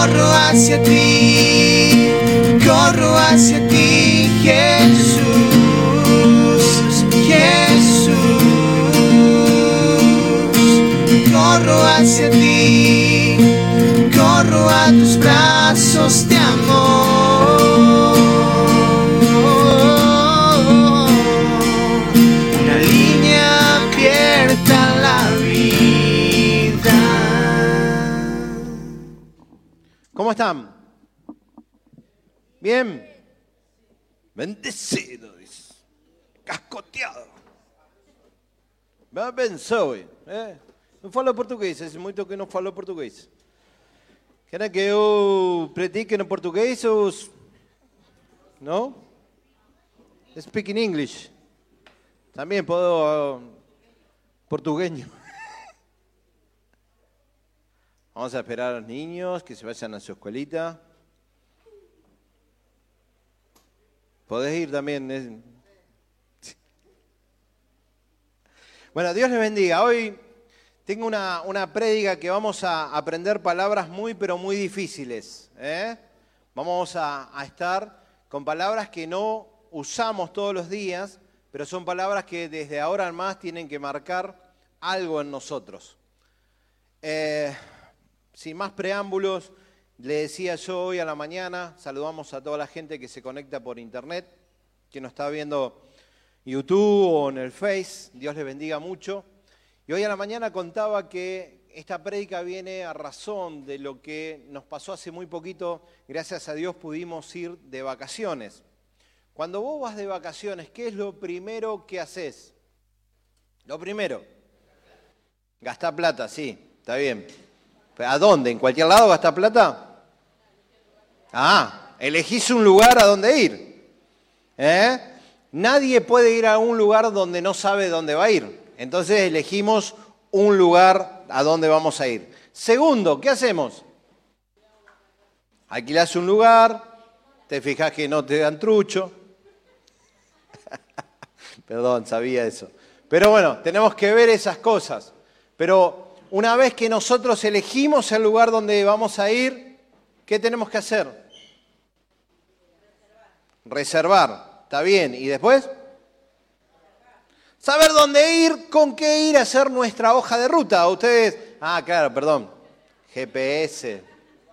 corro hacia ti, corro hacia ti, Jesús, Jesús, corro hacia ti, corro a tus brazos de amor. ¿Cómo están? ¿Bien? Bendecido, dice. Cascoteado. Ben abençoe. É. Não fala português, é muito que não falou português. Quer que eu predique no português ou... Não? Speak in English. Também puedo... uh. Vamos a esperar a los niños que se vayan a su escuelita. Podés ir también. Bueno, Dios les bendiga. Hoy tengo una, una prédica que vamos a aprender palabras muy, pero muy difíciles. ¿eh? Vamos a, a estar con palabras que no usamos todos los días, pero son palabras que desde ahora en más tienen que marcar algo en nosotros. Eh, sin más preámbulos, le decía yo hoy a la mañana, saludamos a toda la gente que se conecta por internet, que nos está viendo YouTube o en el Face, Dios les bendiga mucho. Y hoy a la mañana contaba que esta prédica viene a razón de lo que nos pasó hace muy poquito, gracias a Dios pudimos ir de vacaciones. Cuando vos vas de vacaciones, ¿qué es lo primero que haces? Lo primero, gastar plata, sí, está bien. ¿A dónde? ¿En cualquier lado gastar plata? Ah, elegís un lugar a dónde ir. ¿Eh? Nadie puede ir a un lugar donde no sabe dónde va a ir. Entonces elegimos un lugar a dónde vamos a ir. Segundo, ¿qué hacemos? Alquilás un lugar, te fijas que no te dan trucho. Perdón, sabía eso. Pero bueno, tenemos que ver esas cosas. Pero una vez que nosotros elegimos el lugar donde vamos a ir, ¿qué tenemos que hacer? Reservar. ¿Está bien? ¿Y después? Saber dónde ir, con qué ir a hacer nuestra hoja de ruta. Ustedes, ah, claro, perdón. GPS.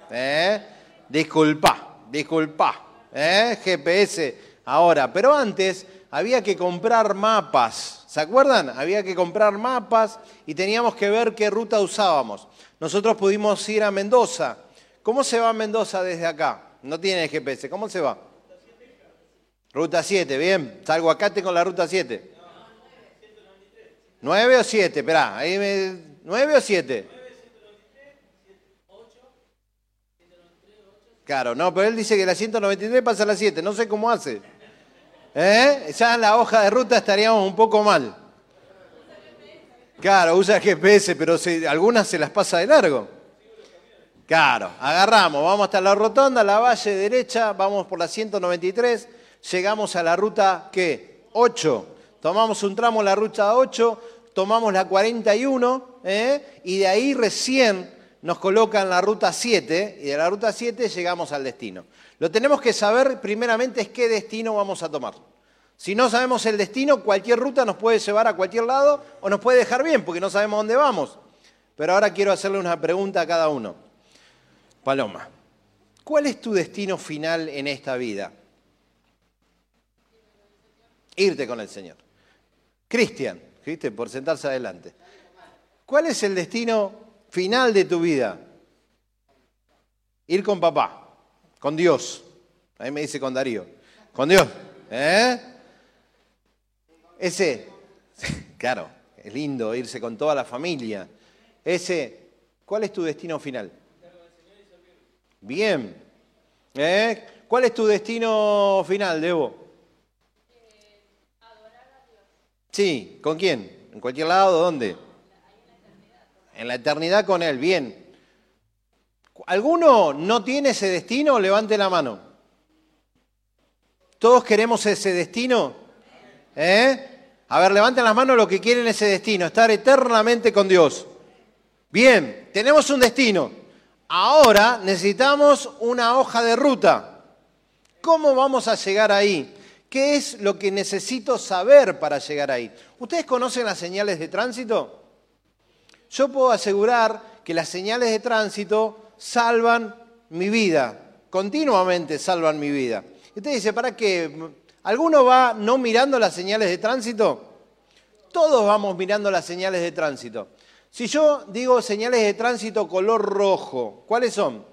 ¿Eh? Disculpa, disculpa. ¿Eh? GPS. Ahora, pero antes había que comprar mapas. ¿Se acuerdan? Había que comprar mapas y teníamos que ver qué ruta usábamos. Nosotros pudimos ir a Mendoza. ¿Cómo se va a Mendoza desde acá? No tiene GPS. ¿Cómo se va? Ruta 7, bien. Salgo acá, tengo la ruta 7. ¿9 o 7? Esperá, ahí me... ¿9 o 7? Claro, no, pero él dice que la 193 pasa a la 7, no sé cómo hace. ¿Eh? Ya en la hoja de ruta estaríamos un poco mal. Claro, usa GPS, pero se- algunas se las pasa de largo. Claro, agarramos, vamos hasta la rotonda, la valle derecha, vamos por la 193, llegamos a la ruta, ¿qué? 8. Tomamos un tramo en la ruta 8, tomamos la 41, ¿eh? y de ahí recién nos colocan la ruta 7, y de la ruta 7 llegamos al destino. Lo tenemos que saber primeramente es qué destino vamos a tomar. Si no sabemos el destino, cualquier ruta nos puede llevar a cualquier lado o nos puede dejar bien, porque no sabemos dónde vamos. Pero ahora quiero hacerle una pregunta a cada uno. Paloma, ¿cuál es tu destino final en esta vida? Irte con el Señor. Cristian, ¿viste? Por sentarse adelante. ¿Cuál es el destino final de tu vida? Ir con papá, con Dios. Ahí me dice con Darío. Con Dios. ¿Eh? Ese, claro, es lindo irse con toda la familia. Ese, ¿cuál es tu destino final? Bien. ¿Eh? ¿Cuál es tu destino final, Debo? Sí, ¿con quién? ¿En cualquier lado? ¿Dónde? En la eternidad con Él, bien. ¿Alguno no tiene ese destino? Levante la mano. ¿Todos queremos ese destino? ¿Eh? A ver, levanten las manos los que quieren ese destino, estar eternamente con Dios. Bien, tenemos un destino. Ahora necesitamos una hoja de ruta. ¿Cómo vamos a llegar ahí? ¿Qué es lo que necesito saber para llegar ahí? ¿Ustedes conocen las señales de tránsito? Yo puedo asegurar que las señales de tránsito salvan mi vida, continuamente salvan mi vida. Y usted dice, ¿para qué? ¿Alguno va no mirando las señales de tránsito? Todos vamos mirando las señales de tránsito. Si yo digo señales de tránsito color rojo, ¿cuáles son?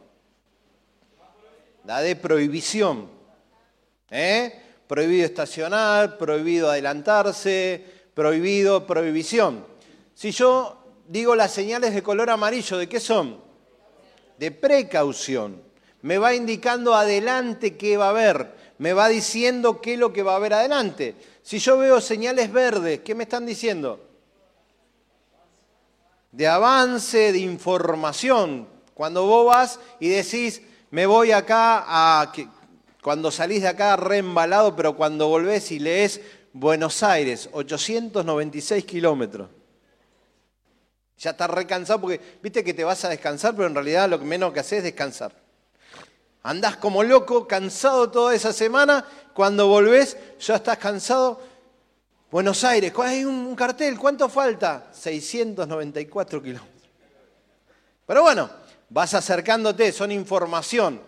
La de prohibición. ¿Eh? Prohibido estacionar, prohibido adelantarse, prohibido, prohibición. Si yo digo las señales de color amarillo, ¿de qué son? De precaución. Me va indicando adelante qué va a haber, me va diciendo qué es lo que va a haber adelante. Si yo veo señales verdes, ¿qué me están diciendo? De avance, de información. Cuando vos vas y decís, me voy acá a... Cuando salís de acá reembalado, pero cuando volvés y lees Buenos Aires, 896 kilómetros. Ya estás recansado porque viste que te vas a descansar, pero en realidad lo menos que haces es descansar. Andás como loco, cansado toda esa semana, cuando volvés ya estás cansado. Buenos Aires, hay un cartel, ¿cuánto falta? 694 kilómetros. Pero bueno, vas acercándote, son información.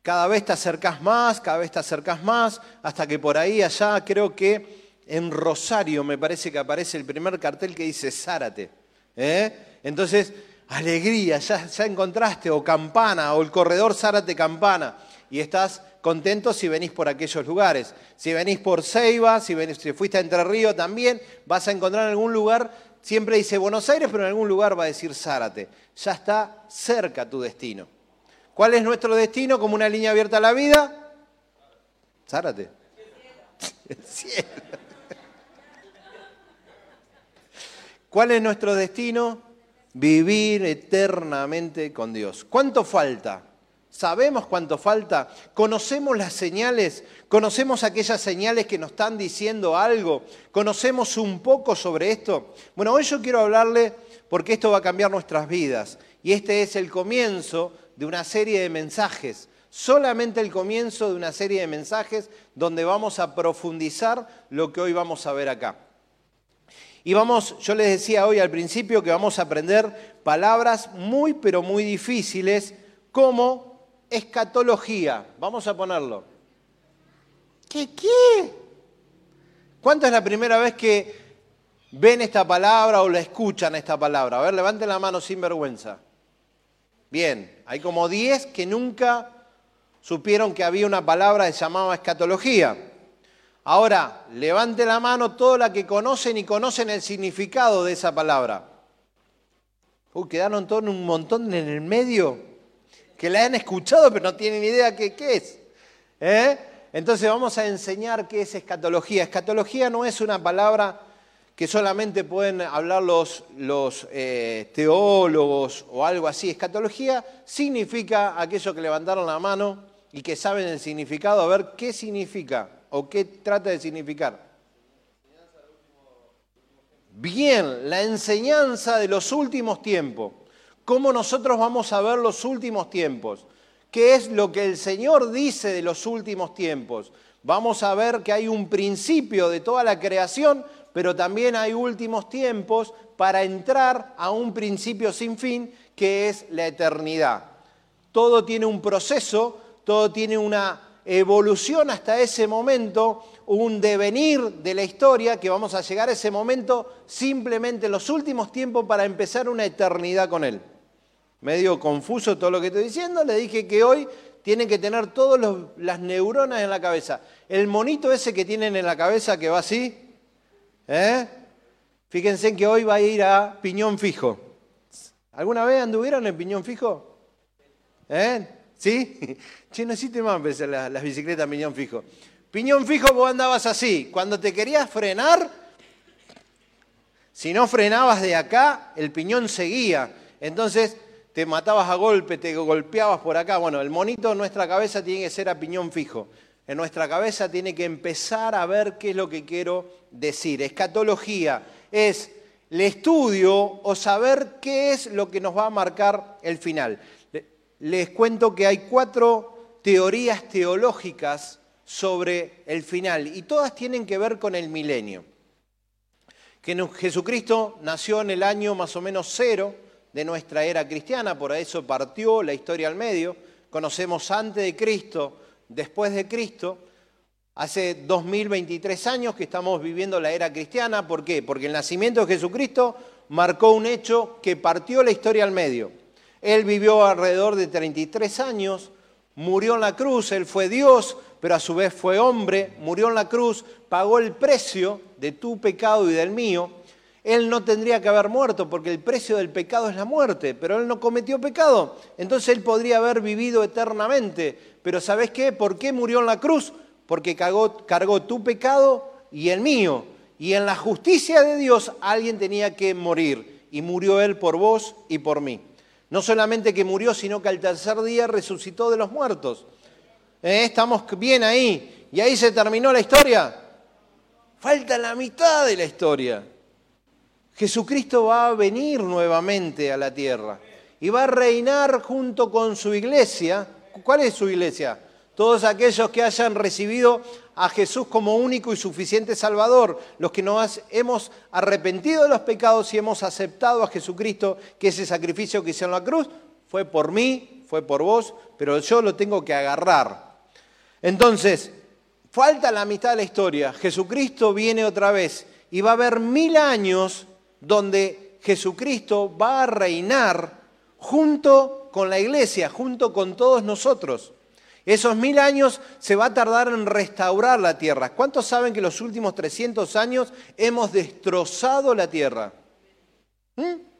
Cada vez te acercás más, cada vez te acercás más, hasta que por ahí allá creo que en Rosario me parece que aparece el primer cartel que dice Zárate. ¿Eh? Entonces, alegría, ya, encontraste, o campana, o el corredor Zárate Campana, y estás contento si venís por aquellos lugares. Si venís por Ceiba, si, venís, fuiste a Entre Ríos también, vas a encontrar en algún lugar, siempre dice Buenos Aires, pero en algún lugar va a decir Zárate. Ya está cerca tu destino. ¿Cuál es nuestro destino como una línea abierta a la vida? Zárate. El cielo. ¿Cuál es nuestro destino? Vivir eternamente con Dios. ¿Cuánto falta? ¿Sabemos cuánto falta? ¿Conocemos las señales? ¿Conocemos aquellas señales que nos están diciendo algo? ¿Conocemos un poco sobre esto? Bueno, hoy yo quiero hablarle porque esto va a cambiar nuestras vidas. Y este es el comienzo de una serie de mensajes, solamente el comienzo de una serie de mensajes donde vamos a profundizar lo que hoy vamos a ver acá. Y vamos, yo les decía hoy al principio que vamos a aprender palabras muy pero muy difíciles como escatología. Vamos a ponerlo. ¿Qué qué? ¿Cuánto es la primera vez que ven esta palabra o la escuchan esta palabra? A ver, levanten la mano sin vergüenza. Bien, hay como 10 que nunca supieron que había una palabra que se llamaba escatología. Ahora, levante la mano toda la que conocen y conocen el significado de esa palabra. Uy, quedaron todos un montón en el medio que la han escuchado pero no tienen idea qué, qué es. ¿Eh? Entonces vamos a enseñar qué es escatología. Escatología no es una palabra que solamente pueden hablar los, eh, teólogos o algo así. Escatología significa aquellos que levantaron la mano y que saben el significado, a ver qué significa o qué trata de significar. Bien, la enseñanza de los últimos tiempos. ¿Cómo nosotros vamos a ver los últimos tiempos? ¿Qué es lo que el Señor dice de los últimos tiempos? Vamos a ver que hay un principio de toda la creación pero también hay últimos tiempos para entrar a un principio sin fin que es la eternidad. Todo tiene un proceso, todo tiene una evolución hasta ese momento, un devenir de la historia que vamos a llegar a ese momento simplemente en los últimos tiempos para empezar una eternidad con Él. Medio confuso todo lo que estoy diciendo, le dije que hoy tienen que tener todas las neuronas en la cabeza. El monito ese que tienen en la cabeza que va así, ¿Eh? Fíjense que hoy va a ir a Piñón Fijo. ¿Alguna vez anduvieron en Piñón Fijo? ¿Eh? ¿Sí? Che, no existe más las, las bicicletas Piñón Fijo. Piñón Fijo vos andabas así. Cuando te querías frenar, si no frenabas de acá, el piñón seguía. Entonces te matabas a golpe, te golpeabas por acá. Bueno, el monito en nuestra cabeza tiene que ser a piñón fijo en nuestra cabeza tiene que empezar a ver qué es lo que quiero decir. Escatología es el estudio o saber qué es lo que nos va a marcar el final. Les cuento que hay cuatro teorías teológicas sobre el final y todas tienen que ver con el milenio. Que Jesucristo nació en el año más o menos cero de nuestra era cristiana, por eso partió la historia al medio. Conocemos antes de Cristo, después de Cristo. Hace 2023 años que estamos viviendo la era cristiana. ¿Por qué? Porque el nacimiento de Jesucristo marcó un hecho que partió la historia al medio. Él vivió alrededor de 33 años, murió en la cruz, él fue Dios, pero a su vez fue hombre, murió en la cruz, pagó el precio de tu pecado y del mío. Él no tendría que haber muerto porque el precio del pecado es la muerte, pero él no cometió pecado. Entonces él podría haber vivido eternamente. Pero ¿sabes qué? ¿Por qué murió en la cruz? Porque cargó, cargó tu pecado y el mío. Y en la justicia de Dios alguien tenía que morir. Y murió Él por vos y por mí. No solamente que murió, sino que al tercer día resucitó de los muertos. ¿Eh? Estamos bien ahí. Y ahí se terminó la historia. Falta la mitad de la historia. Jesucristo va a venir nuevamente a la tierra y va a reinar junto con su iglesia. ¿Cuál es su iglesia? Todos aquellos que hayan recibido a Jesús como único y suficiente Salvador, los que nos hemos arrepentido de los pecados y hemos aceptado a Jesucristo, que ese sacrificio que hizo en la cruz fue por mí, fue por vos, pero yo lo tengo que agarrar. Entonces, falta la mitad de la historia. Jesucristo viene otra vez y va a haber mil años donde Jesucristo va a reinar junto con la iglesia, junto con todos nosotros. Esos mil años se va a tardar en restaurar la tierra. ¿Cuántos saben que los últimos 300 años hemos destrozado la tierra? ¿Mm?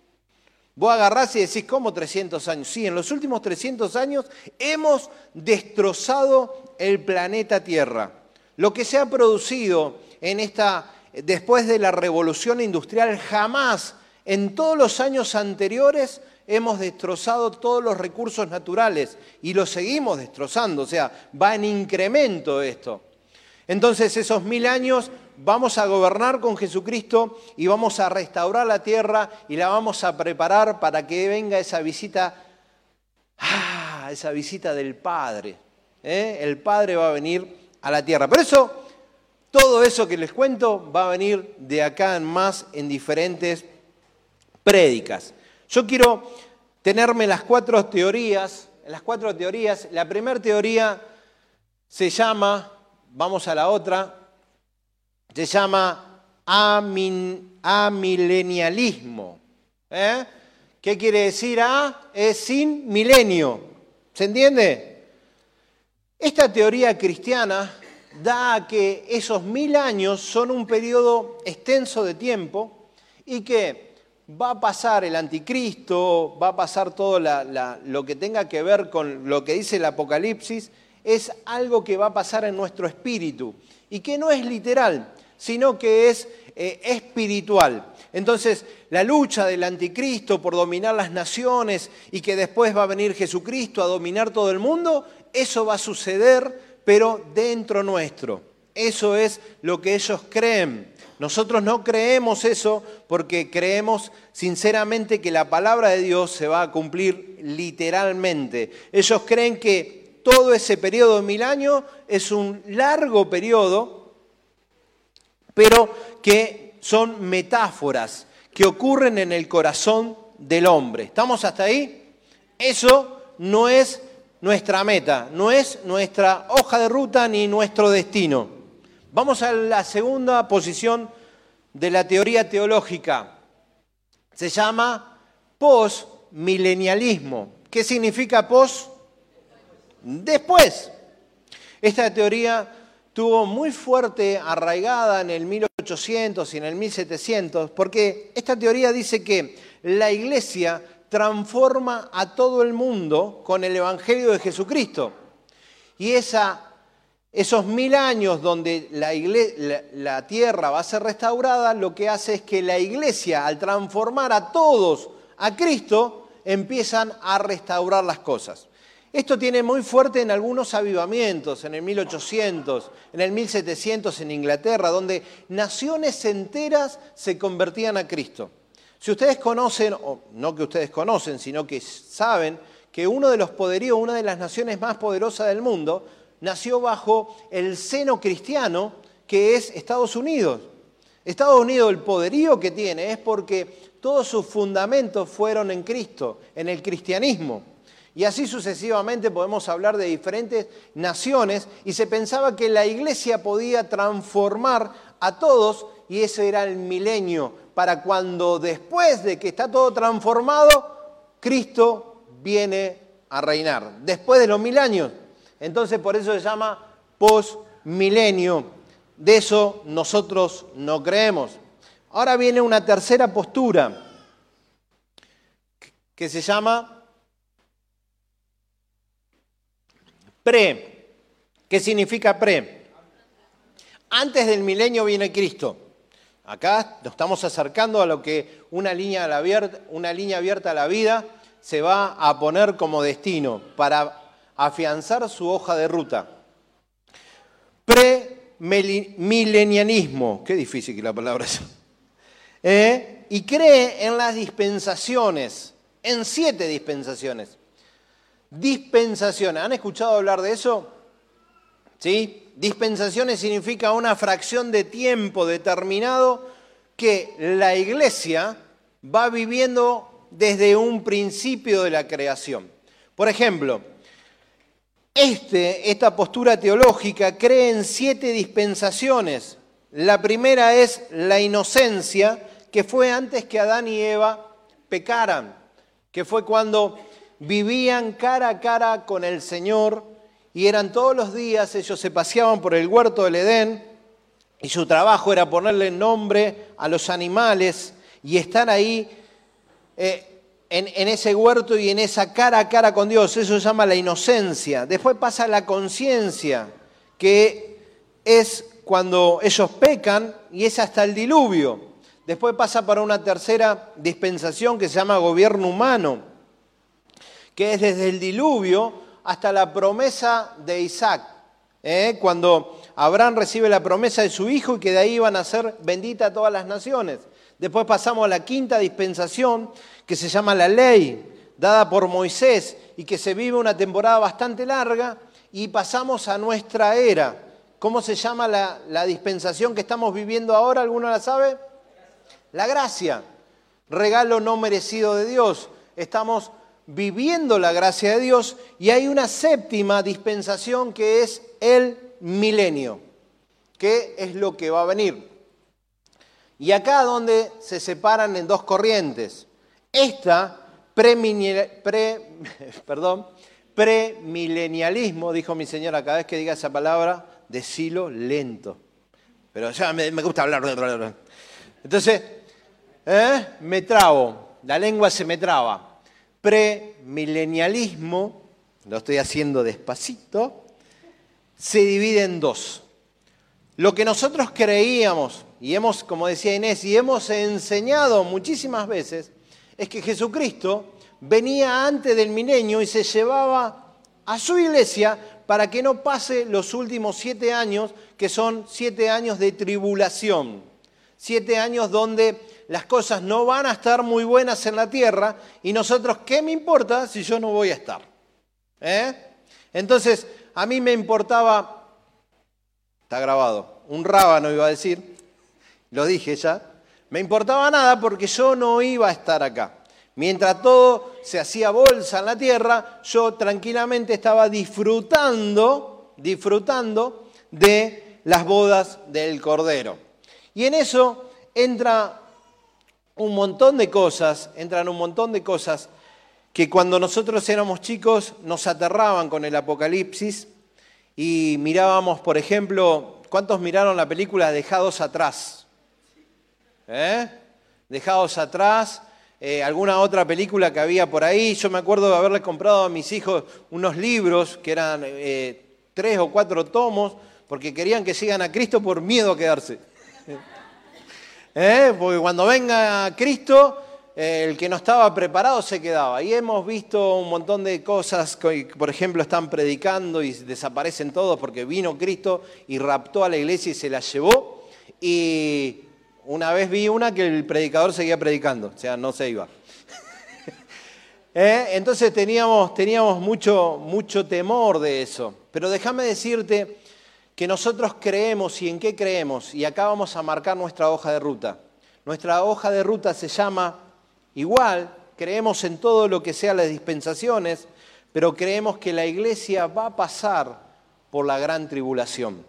Vos agarrás y decís, ¿cómo 300 años? Sí, en los últimos 300 años hemos destrozado el planeta Tierra. Lo que se ha producido en esta, después de la revolución industrial, jamás en todos los años anteriores hemos destrozado todos los recursos naturales y los seguimos destrozando, o sea, va en incremento esto. Entonces esos mil años vamos a gobernar con Jesucristo y vamos a restaurar la tierra y la vamos a preparar para que venga esa visita, ah, esa visita del Padre. ¿eh? El Padre va a venir a la tierra. Por eso, todo eso que les cuento va a venir de acá en más en diferentes prédicas. Yo quiero tenerme las cuatro teorías, las cuatro teorías. La primera teoría se llama, vamos a la otra, se llama amilenialismo. ¿eh? ¿Qué quiere decir A? Es sin milenio. ¿Se entiende? Esta teoría cristiana da a que esos mil años son un periodo extenso de tiempo y que va a pasar el anticristo, va a pasar todo lo que tenga que ver con lo que dice el Apocalipsis, es algo que va a pasar en nuestro espíritu y que no es literal, sino que es eh, espiritual. Entonces, la lucha del anticristo por dominar las naciones y que después va a venir Jesucristo a dominar todo el mundo, eso va a suceder, pero dentro nuestro. Eso es lo que ellos creen. Nosotros no creemos eso porque creemos sinceramente que la palabra de Dios se va a cumplir literalmente. Ellos creen que todo ese periodo de mil años es un largo periodo, pero que son metáforas que ocurren en el corazón del hombre. ¿Estamos hasta ahí? Eso no es nuestra meta, no es nuestra hoja de ruta ni nuestro destino. Vamos a la segunda posición de la teoría teológica. Se llama postmilenialismo. ¿Qué significa post? Después. Esta teoría tuvo muy fuerte arraigada en el 1800 y en el 1700, porque esta teoría dice que la iglesia transforma a todo el mundo con el Evangelio de Jesucristo. Y esa esos mil años donde la, tierra va a ser restaurada, lo que hace es que la iglesia, al transformar a todos a Cristo, empiezan a restaurar las cosas. Esto tiene muy fuerte en algunos avivamientos, en el 1800, en el 1700 en Inglaterra, donde naciones enteras se convertían a Cristo. Si ustedes conocen, o no que ustedes conocen, sino que saben que uno de los poderíos, una de las naciones más poderosas del mundo, nació bajo el seno cristiano que es Estados Unidos. Estados Unidos, el poderío que tiene es porque todos sus fundamentos fueron en Cristo, en el cristianismo. Y así sucesivamente podemos hablar de diferentes naciones y se pensaba que la iglesia podía transformar a todos y ese era el milenio, para cuando después de que está todo transformado, Cristo viene a reinar, después de los mil años. Entonces por eso se llama post-milenio. De eso nosotros no creemos. Ahora viene una tercera postura que se llama pre. ¿Qué significa pre? Antes del milenio viene Cristo. Acá nos estamos acercando a lo que una línea, abierta, una línea abierta a la vida se va a poner como destino para afianzar su hoja de ruta. Premilenianismo, qué difícil que la palabra es. ¿Eh? Y cree en las dispensaciones, en siete dispensaciones. Dispensaciones, ¿han escuchado hablar de eso? ¿Sí? Dispensaciones significa una fracción de tiempo determinado que la iglesia va viviendo desde un principio de la creación. Por ejemplo, este, esta postura teológica cree en siete dispensaciones. La primera es la inocencia, que fue antes que Adán y Eva pecaran, que fue cuando vivían cara a cara con el Señor y eran todos los días, ellos se paseaban por el huerto del Edén y su trabajo era ponerle nombre a los animales y estar ahí eh, en, ese huerto y en esa cara a cara con Dios. Eso se llama la inocencia. Después pasa la conciencia, que es cuando ellos pecan y es hasta el diluvio. Después pasa para una tercera dispensación que se llama gobierno humano, que es desde el diluvio hasta la promesa de Isaac. ¿eh? Cuando Abraham recibe la promesa de su hijo y que de ahí van a ser benditas todas las naciones. Después pasamos a la quinta dispensación, que se llama la ley, dada por Moisés y que se vive una temporada bastante larga, y pasamos a nuestra era. ¿Cómo se llama la, dispensación que estamos viviendo ahora? ¿Alguno la sabe? La gracia, regalo no merecido de Dios. Estamos viviendo la gracia de Dios y hay una séptima dispensación que es el milenio, que es lo que va a venir. Y acá donde se separan en dos corrientes. Esta pre, perdón, premilenialismo, dijo mi señora, cada vez que diga esa palabra, decilo lento. Pero ya me, gusta hablar. Entonces, ¿eh? me trabo, la lengua se me traba. Premilenialismo, lo estoy haciendo despacito, se divide en dos. Lo que nosotros creíamos y hemos, como decía Inés, y hemos enseñado muchísimas veces, es que Jesucristo venía antes del milenio y se llevaba a su iglesia para que no pase los últimos siete años, que son siete años de tribulación, siete años donde las cosas no van a estar muy buenas en la tierra y nosotros, ¿qué me importa si yo no voy a estar? ¿Eh? Entonces, a mí me importaba, está grabado, un rábano iba a decir, lo dije ya, me importaba nada porque yo no iba a estar acá. Mientras todo se hacía bolsa en la tierra, yo tranquilamente estaba disfrutando, disfrutando de las bodas del Cordero. Y en eso entra un montón de cosas, entran un montón de cosas que cuando nosotros éramos chicos nos aterraban con el Apocalipsis y mirábamos, por ejemplo, ¿cuántos miraron la película Dejados atrás? ¿Eh? Dejados atrás, eh, alguna otra película que había por ahí. Yo me acuerdo de haberle comprado a mis hijos unos libros que eran eh, tres o cuatro tomos, porque querían que sigan a Cristo por miedo a quedarse. Porque cuando venga Cristo, el que no estaba preparado se quedaba. Y hemos visto un montón de cosas que, por ejemplo, están predicando y desaparecen todos porque vino Cristo y raptó a la iglesia y se la llevó. Y una vez vi una que el predicador seguía predicando, o sea, no se iba. ¿Eh? Entonces teníamos, teníamos mucho, mucho temor de eso. Pero déjame decirte que nosotros creemos y en qué creemos. Y acá vamos a marcar nuestra hoja de ruta. Nuestra hoja de ruta se llama igual, creemos en todo lo que sea las dispensaciones, pero creemos que la iglesia va a pasar por la gran tribulación.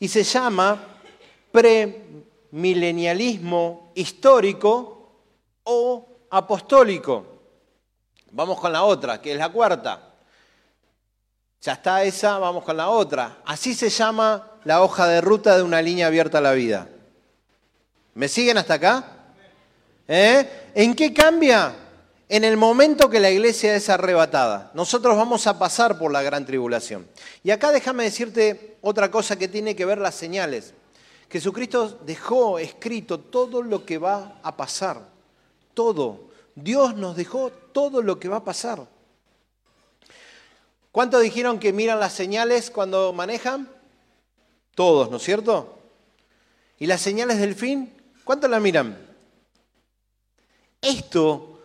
Y se llama premilenialismo histórico o apostólico. Vamos con la otra, que es la cuarta. Ya está esa, vamos con la otra. Así se llama la hoja de ruta de una línea abierta a la vida. ¿Me siguen hasta acá? ¿Eh? ¿En qué cambia? En el momento que la iglesia es arrebatada. Nosotros vamos a pasar por la gran tribulación. Y acá déjame decirte otra cosa que tiene que ver las señales. Jesucristo dejó escrito todo lo que va a pasar. Todo. Dios nos dejó todo lo que va a pasar. ¿Cuántos dijeron que miran las señales cuando manejan? Todos, ¿no es cierto? ¿Y las señales del fin? ¿Cuántos la miran? Esto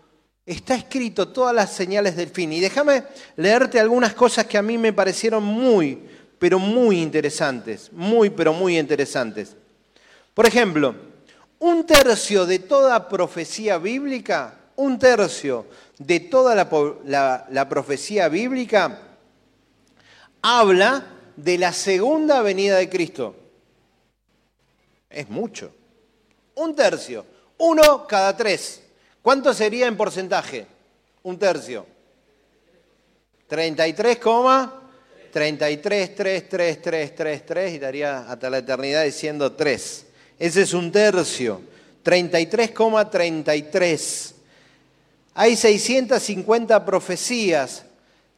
está escrito, todas las señales del fin. Y déjame leerte algunas cosas que a mí me parecieron muy, pero muy interesantes. Muy, pero muy interesantes. Por ejemplo, un tercio de toda profecía bíblica, un tercio de toda la, profecía bíblica habla de la segunda venida de Cristo. Es mucho. Un tercio. Uno cada tres. ¿Cuánto sería en porcentaje? Un tercio. 33, 33, 3, 3, 3, 3, 3 y daría hasta la eternidad diciendo 3. Ese es un tercio. 33,33. 33. Hay 650 profecías,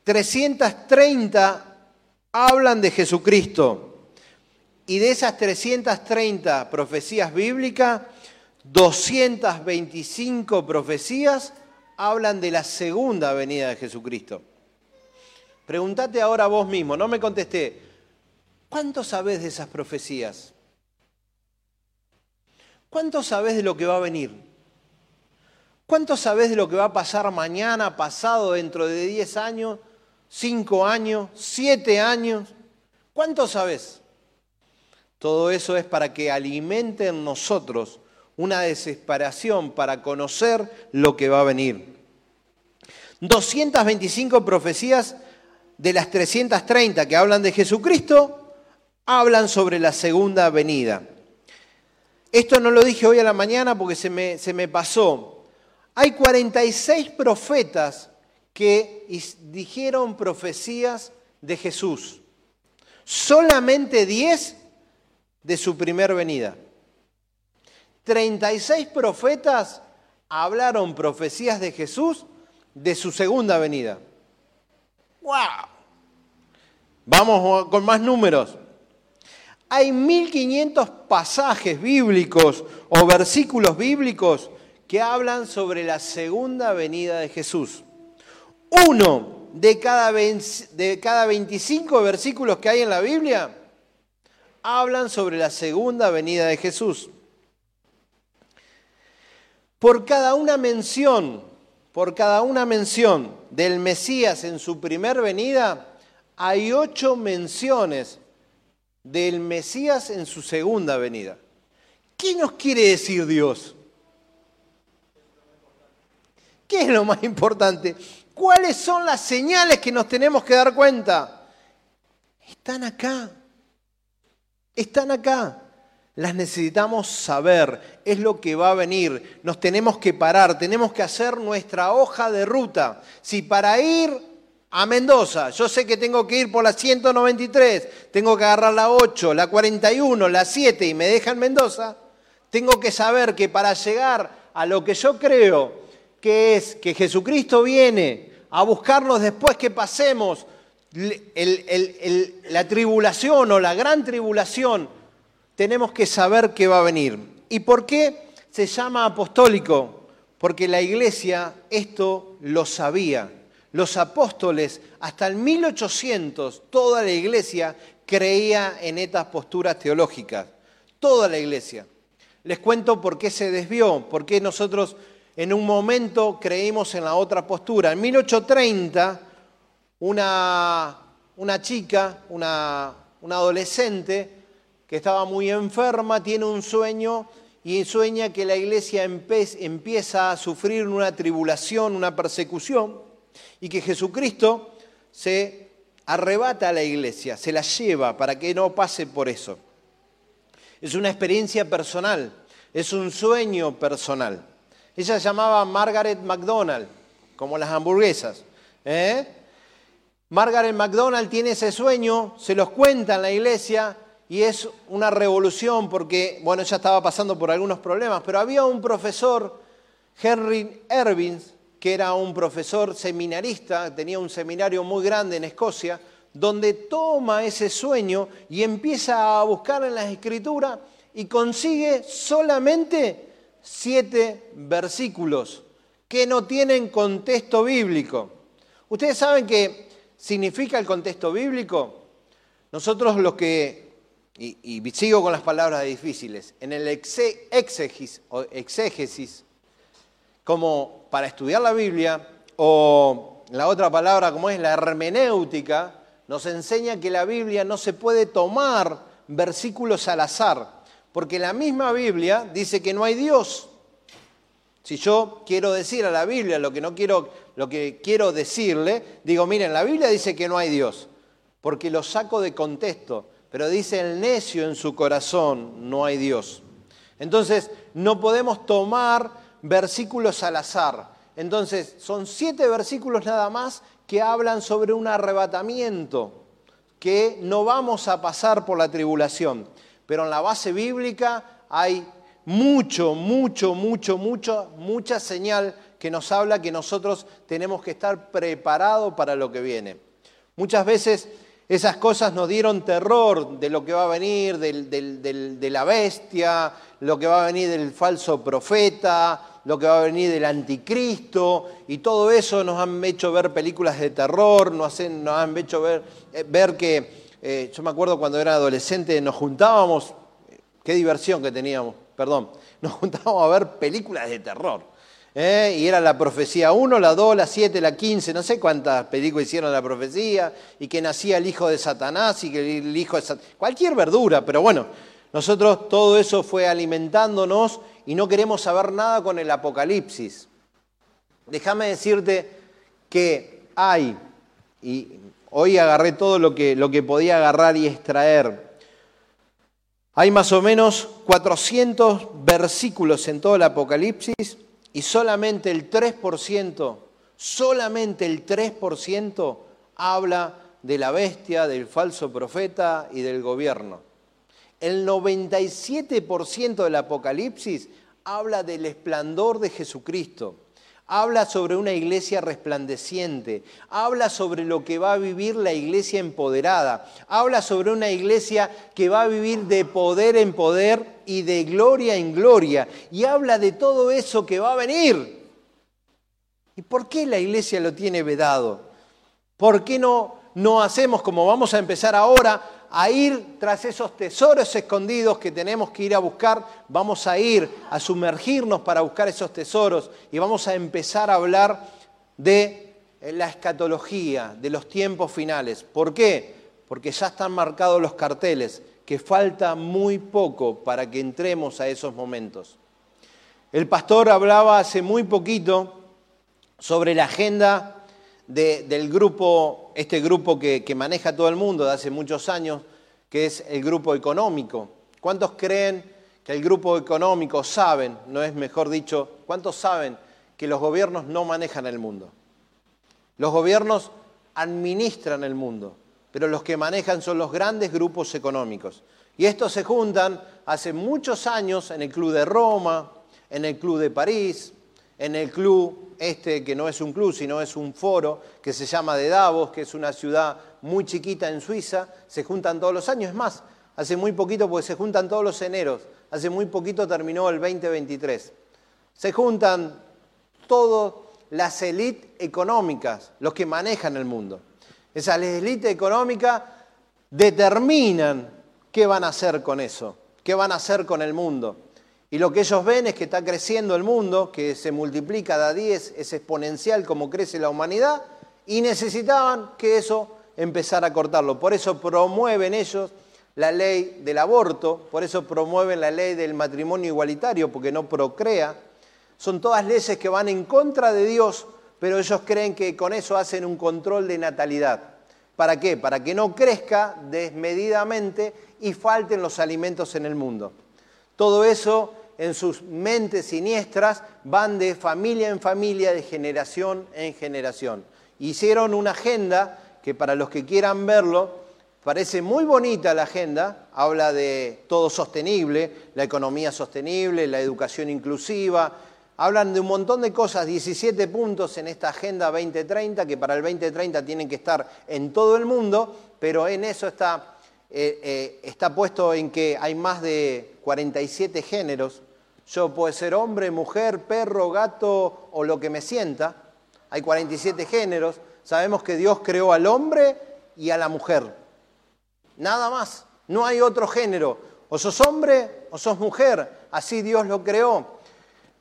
330 hablan de Jesucristo. Y de esas 330 profecías bíblicas, 225 profecías hablan de la segunda venida de Jesucristo. Pregúntate ahora vos mismo, no me contesté, ¿cuánto sabés de esas profecías? ¿Cuánto sabés de lo que va a venir? ¿Cuánto sabes de lo que va a pasar mañana, pasado, dentro de 10 años, 5 años, 7 años? ¿Cuánto sabes? Todo eso es para que alimente en nosotros una desesperación para conocer lo que va a venir. 225 profecías de las 330 que hablan de Jesucristo hablan sobre la segunda venida. Esto no lo dije hoy a la mañana porque se me, se me pasó, hay 46 profetas que dijeron profecías de Jesús. Solamente 10 de su primer venida. 36 profetas hablaron profecías de Jesús de su segunda venida. ¡Wow! Vamos con más números. Hay 1500 pasajes bíblicos o versículos bíblicos que hablan sobre la segunda venida de Jesús. Uno de cada, de cada 25 versículos que hay en la Biblia hablan sobre la segunda venida de Jesús. Por cada una mención, por cada una mención del Mesías en su primer venida, hay ocho menciones del Mesías en su segunda venida. ¿Qué nos quiere decir Dios? ¿Qué es lo más importante? ¿Cuáles son las señales que nos tenemos que dar cuenta? Están acá. Están acá. Las necesitamos saber. Es lo que va a venir. Nos tenemos que parar. Tenemos que hacer nuestra hoja de ruta. Si para ir a Mendoza, yo sé que tengo que ir por la 193, tengo que agarrar la 8, la 41, la 7 y me dejan Mendoza, tengo que saber que para llegar a lo que yo creo que es que Jesucristo viene a buscarnos después que pasemos la tribulación o la gran tribulación, tenemos que saber qué va a venir. ¿Y por qué se llama apostólico? Porque la iglesia esto lo sabía. Los apóstoles, hasta el 1800, toda la iglesia creía en estas posturas teológicas. Toda la iglesia. Les cuento por qué se desvió, por qué nosotros en un momento creímos en la otra postura. En 1830, una, una chica, una, una adolescente que estaba muy enferma, tiene un sueño y sueña que la iglesia empieza a sufrir una tribulación, una persecución, y que Jesucristo se arrebata a la iglesia, se la lleva para que no pase por eso. Es una experiencia personal, es un sueño personal. Ella se llamaba Margaret McDonald, como las hamburguesas. ¿eh? Margaret McDonald tiene ese sueño, se los cuenta en la iglesia y es una revolución porque, bueno, ella estaba pasando por algunos problemas, pero había un profesor, Henry Ervins, que era un profesor seminarista, tenía un seminario muy grande en Escocia, donde toma ese sueño y empieza a buscar en las escrituras y consigue solamente siete versículos que no tienen contexto bíblico. ¿Ustedes saben qué significa el contexto bíblico? Nosotros los que, y, sigo con las palabras difíciles, en el exégesis, o exégesis, como para estudiar la Biblia, o la otra palabra como es la hermenéutica, nos enseña que la Biblia no se puede tomar versículos al azar, porque la misma Biblia dice que no hay Dios. Si yo quiero decir a la Biblia lo que no quiero, lo que quiero decirle, digo, miren, la Biblia dice que no hay Dios, porque lo saco de contexto, pero dice el necio en su corazón, no hay Dios. Entonces, no podemos tomar versículos al azar. Entonces, son siete versículos nada más que hablan sobre un arrebatamiento, que no vamos a pasar por la tribulación. Pero en la base bíblica hay mucho, mucho, mucho, mucho, mucha señal que nos habla que nosotros tenemos que estar preparados para lo que viene. Muchas veces esas cosas nos dieron terror de lo que va a venir, de la bestia, lo que va a venir del falso profeta, lo que va a venir del anticristo, y todo eso nos han hecho ver películas de terror, nos, han hecho ver, eh, ver que eh, yo me acuerdo cuando era adolescente, nos juntábamos, qué diversión que teníamos, perdón, nos juntábamos a ver películas de terror. ¿Eh? Y era la profecía 1, la 2, la 7, la 15, no sé cuántas películas hicieron la profecía, y que nacía el hijo de Satanás, y que el hijo de Satanás, cualquier verdura, pero bueno, nosotros todo eso fue alimentándonos y no queremos saber nada con el Apocalipsis. Déjame decirte que hay, y Hoy agarré todo lo que, lo que podía agarrar y extraer. Hay más o menos 400 versículos en todo el Apocalipsis y solamente el 3%, solamente el 3% habla de la bestia, del falso profeta y del gobierno. El 97% del Apocalipsis habla del esplendor de Jesucristo habla sobre una iglesia resplandeciente, habla sobre lo que va a vivir la iglesia empoderada, habla sobre una iglesia que va a vivir de poder en poder y de gloria en gloria, y habla de todo eso que va a venir. ¿Y por qué la iglesia lo tiene vedado? ¿Por qué no, no hacemos como vamos a empezar ahora? A ir tras esos tesoros escondidos que tenemos que ir a buscar, vamos a ir a sumergirnos para buscar esos tesoros y vamos a empezar a hablar de la escatología, de los tiempos finales. ¿Por qué? Porque ya están marcados los carteles, que falta muy poco para que entremos a esos momentos. El pastor hablaba hace muy poquito sobre la agenda del grupo, este grupo que, maneja todo el mundo de hace muchos años, que es el grupo económico. ¿Cuántos creen que el grupo económico saben, no es mejor dicho, cuántos saben que los gobiernos no manejan el mundo? Los gobiernos administran el mundo, pero los que manejan son los grandes grupos económicos. Y estos se juntan hace muchos años en el Club de Roma, en el Club de París, en el Club este que no es un club, sino es un foro que se llama de Davos, que es una ciudad muy chiquita en Suiza, se juntan todos los años. Es más, hace muy poquito, porque se juntan todos los eneros, hace muy poquito terminó el 2023. Se juntan todas las élites económicas, los que manejan el mundo. Esas élites económicas determinan qué van a hacer con eso, qué van a hacer con el mundo. Y lo que ellos ven es que está creciendo el mundo, que se multiplica de a 10, es exponencial como crece la humanidad, y necesitaban que eso empezara a cortarlo. Por eso promueven ellos la ley del aborto, por eso promueven la ley del matrimonio igualitario, porque no procrea. Son todas leyes que van en contra de Dios, pero ellos creen que con eso hacen un control de natalidad. ¿Para qué? Para que no crezca desmedidamente y falten los alimentos en el mundo. Todo eso en sus mentes siniestras van de familia en familia, de generación en generación. Hicieron una agenda que para los que quieran verlo, parece muy bonita la agenda, habla de todo sostenible, la economía sostenible, la educación inclusiva, hablan de un montón de cosas, 17 puntos en esta Agenda 2030, que para el 2030 tienen que estar en todo el mundo, pero en eso está, eh, eh, está puesto en que hay más de 47 géneros. Yo puedo ser hombre, mujer, perro, gato o lo que me sienta. Hay 47 géneros. Sabemos que Dios creó al hombre y a la mujer. Nada más. No hay otro género. O sos hombre o sos mujer. Así Dios lo creó.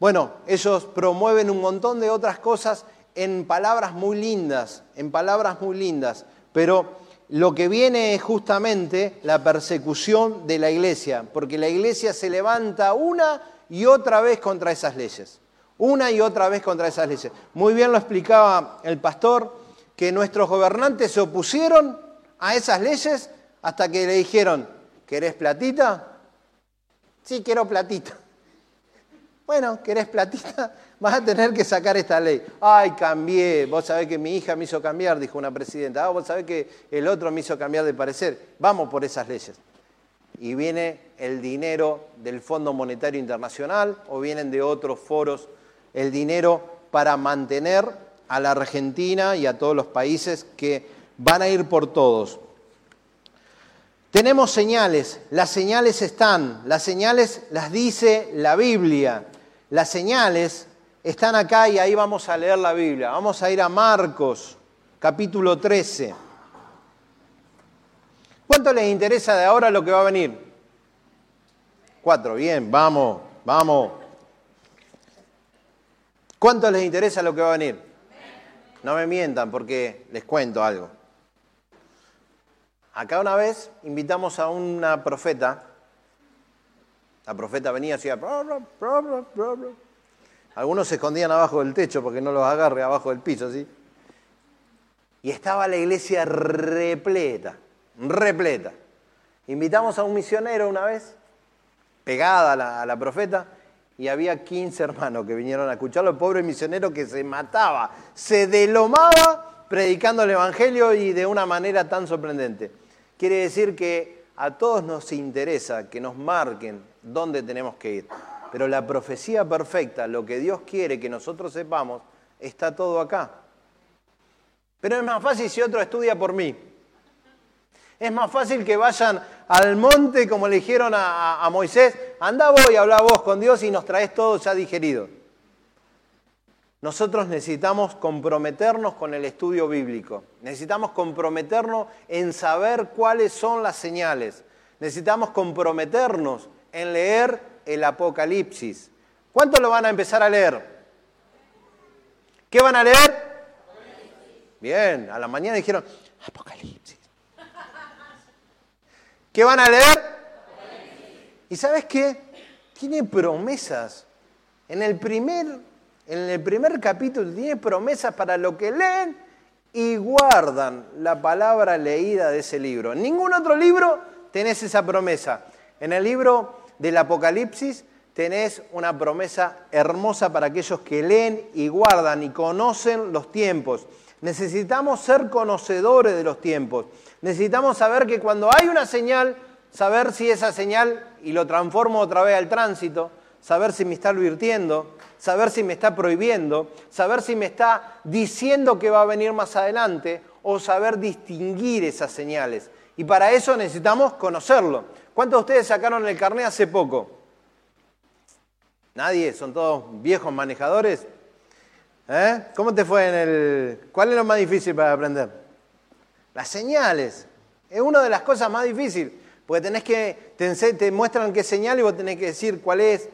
Bueno, ellos promueven un montón de otras cosas en palabras muy lindas, en palabras muy lindas, pero lo que viene es justamente la persecución de la iglesia, porque la iglesia se levanta una y otra vez contra esas leyes, una y otra vez contra esas leyes. Muy bien lo explicaba el pastor, que nuestros gobernantes se opusieron a esas leyes hasta que le dijeron, ¿querés platita? Sí, quiero platita. Bueno, ¿querés platita? Vas a tener que sacar esta ley. Ay, cambié. Vos sabés que mi hija me hizo cambiar, dijo una presidenta. Ah, vos sabés que el otro me hizo cambiar de parecer. Vamos por esas leyes. Y viene el dinero del Fondo Monetario Internacional o vienen de otros foros el dinero para mantener a la Argentina y a todos los países que van a ir por todos. Tenemos señales, las señales están, las señales las dice la Biblia. Las señales están acá y ahí vamos a leer la Biblia. Vamos a ir a Marcos, capítulo 13. ¿Cuánto les interesa de ahora lo que va a venir? Cuatro, bien, vamos, vamos. ¿Cuánto les interesa lo que va a venir? No me mientan porque les cuento algo. Acá una vez invitamos a una profeta la profeta venía y decía, algunos se escondían abajo del techo porque no los agarre abajo del piso, ¿sí? Y estaba la iglesia repleta, repleta. Invitamos a un misionero una vez, pegada a la, profeta, y había 15 hermanos que vinieron a escucharlo, el pobre misionero que se mataba, se delomaba predicando el Evangelio y de una manera tan sorprendente. Quiere decir que a todos nos interesa que nos marquen dónde tenemos que ir. Pero la profecía perfecta, lo que Dios quiere que nosotros sepamos, está todo acá. Pero es más fácil si otro estudia por mí. Es más fácil que vayan al monte, como le dijeron a, Moisés, anda vos y habla vos con Dios y nos traes todo ya digerido. Nosotros necesitamos comprometernos con el estudio bíblico. Necesitamos comprometernos en saber cuáles son las señales. Necesitamos comprometernos en leer el Apocalipsis. ¿Cuántos lo van a empezar a leer? ¿Qué van a leer? Bien, a la mañana dijeron, Apocalipsis. ¿Qué van a leer? ¿Y sabes qué? Tiene promesas. En el primer, en el primer capítulo tiene promesas para lo que leen y guardan la palabra leída de ese libro. En ningún otro libro tenés esa promesa. En el libro del Apocalipsis tenés una promesa hermosa para aquellos que leen y guardan y conocen los tiempos. Necesitamos ser conocedores de los tiempos. Necesitamos saber que cuando hay una señal, saber si esa señal, y lo transformo otra vez al tránsito, saber si me está advirtiendo, saber si me está prohibiendo, saber si me está diciendo que va a venir más adelante, o saber distinguir esas señales. Y para eso necesitamos conocerlo. ¿Cuántos de ustedes sacaron el carnet hace poco? Nadie, son todos viejos manejadores. ¿Eh? ¿Cómo te fue en el... ¿Cuál es lo más difícil para aprender? Las señales. Es una de las cosas más difíciles, porque tenés que, te, te muestran qué señal y vos tenés que decir cuál es,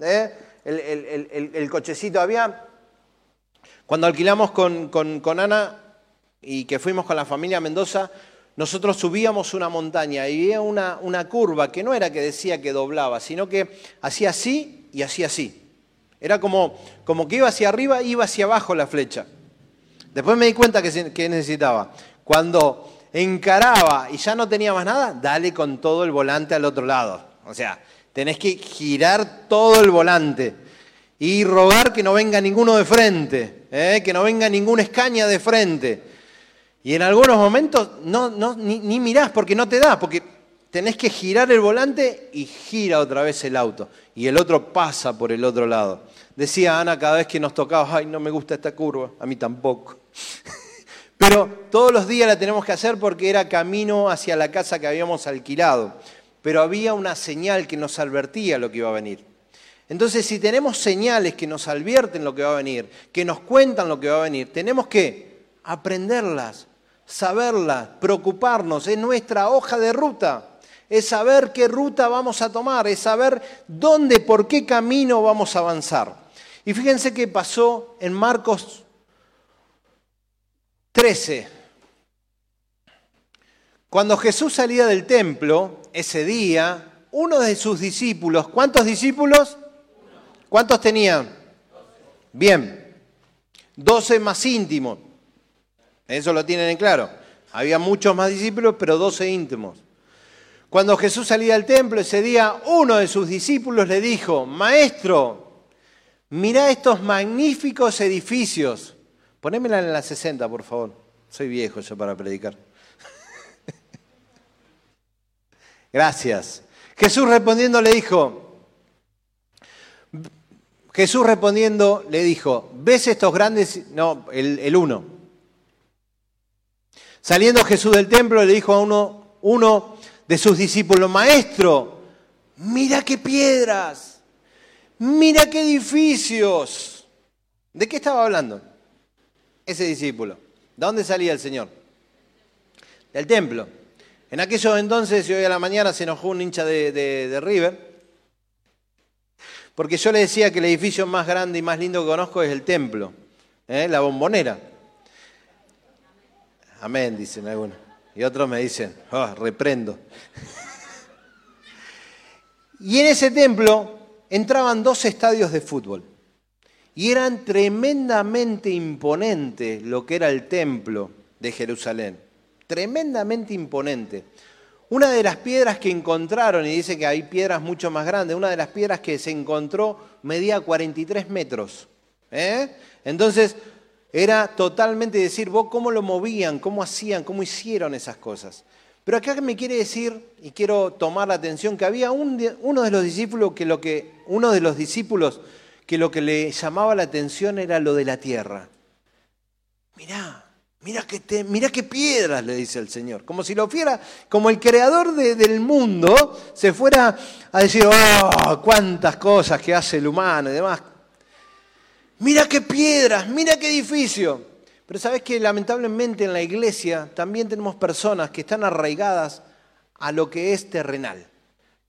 ¿eh? el, cochecito. Había, cuando alquilamos con, con- Ana y que fuimos con la familia Mendoza, nosotros subíamos una montaña y había una, una curva que no era que decía que doblaba, sino que hacía así y hacía así. Era como, como que iba hacia arriba iba hacia abajo la flecha. Después me di cuenta que necesitaba. Cuando encaraba y ya no tenía más nada, dale con todo el volante al otro lado. O sea, tenés que girar todo el volante y rogar que no venga ninguno de frente, ¿eh? que no venga ninguna escaña de frente. Y en algunos momentos no, ni, ni mirás porque no te da, porque tenés que girar el volante y gira otra vez el auto. Y el otro pasa por el otro lado. Decía Ana cada vez que nos tocaba, ay, no me gusta esta curva, a mí tampoco. Pero todos los días la tenemos que hacer porque era camino hacia la casa que habíamos alquilado. Pero había una señal que nos advertía lo que iba a venir. Entonces, si tenemos señales que nos advierten lo que va a venir, que nos cuentan lo que va a venir, tenemos que aprenderlas, saberlas, preocuparnos. Es nuestra hoja de ruta. Es saber qué ruta vamos a tomar, es saber dónde, por qué camino vamos a avanzar. Y fíjense qué pasó en Marcos 13. Cuando Jesús salía del templo ese día, uno de sus discípulos, ¿cuántos discípulos? ¿Cuántos tenían? Bien, 12 más íntimos. Eso lo tienen en claro. Había muchos más discípulos, pero 12 íntimos. Cuando Jesús salía del templo ese día, uno de sus discípulos le dijo, Maestro, mirá estos magníficos edificios. Ponémela en la 60, por favor. Soy viejo yo para predicar. Gracias. Jesús respondiendo le dijo, Jesús respondiendo le dijo, ¿ves estos grandes? No, el, el uno. Saliendo Jesús del templo le dijo a uno, de sus discípulos, Maestro, mira qué piedras, mira qué edificios. ¿De qué estaba hablando ese discípulo? ¿De dónde salía el Señor? Del templo. En aquellos entonces, y hoy a la mañana se enojó un hincha de, de- de River, porque yo le decía que el edificio más grande y más lindo que conozco es el templo, ¿eh? la bombonera. Amén, dicen algunos. Y otros me dicen, "Ah, reprendo. y en ese templo entraban dos estadios de fútbol. Y eran tremendamente imponentes lo que era el templo de Jerusalén. Tremendamente imponente. Una de las piedras que encontraron, y dice que hay piedras mucho más grandes, una de las piedras que se encontró medía 43 metros. ¿eh? Entonces, era totalmente decir, vos cómo lo movían, cómo hacían, cómo hicieron esas cosas. Pero acá me quiere decir, y quiero tomar la atención, que había uno de los discípulos que lo que, uno de los discípulos que lo que le llamaba la atención era lo de la tierra. Mirá, mirá que te, mirá qué piedras, le dice el Señor. Como si lo fuera, como el creador de- del mundo se fuera a decir, oh, cuántas cosas que hace el humano y demás. Mira qué piedras, mira qué edificio. Pero sabes que lamentablemente en la iglesia también tenemos personas que están arraigadas a lo que es terrenal,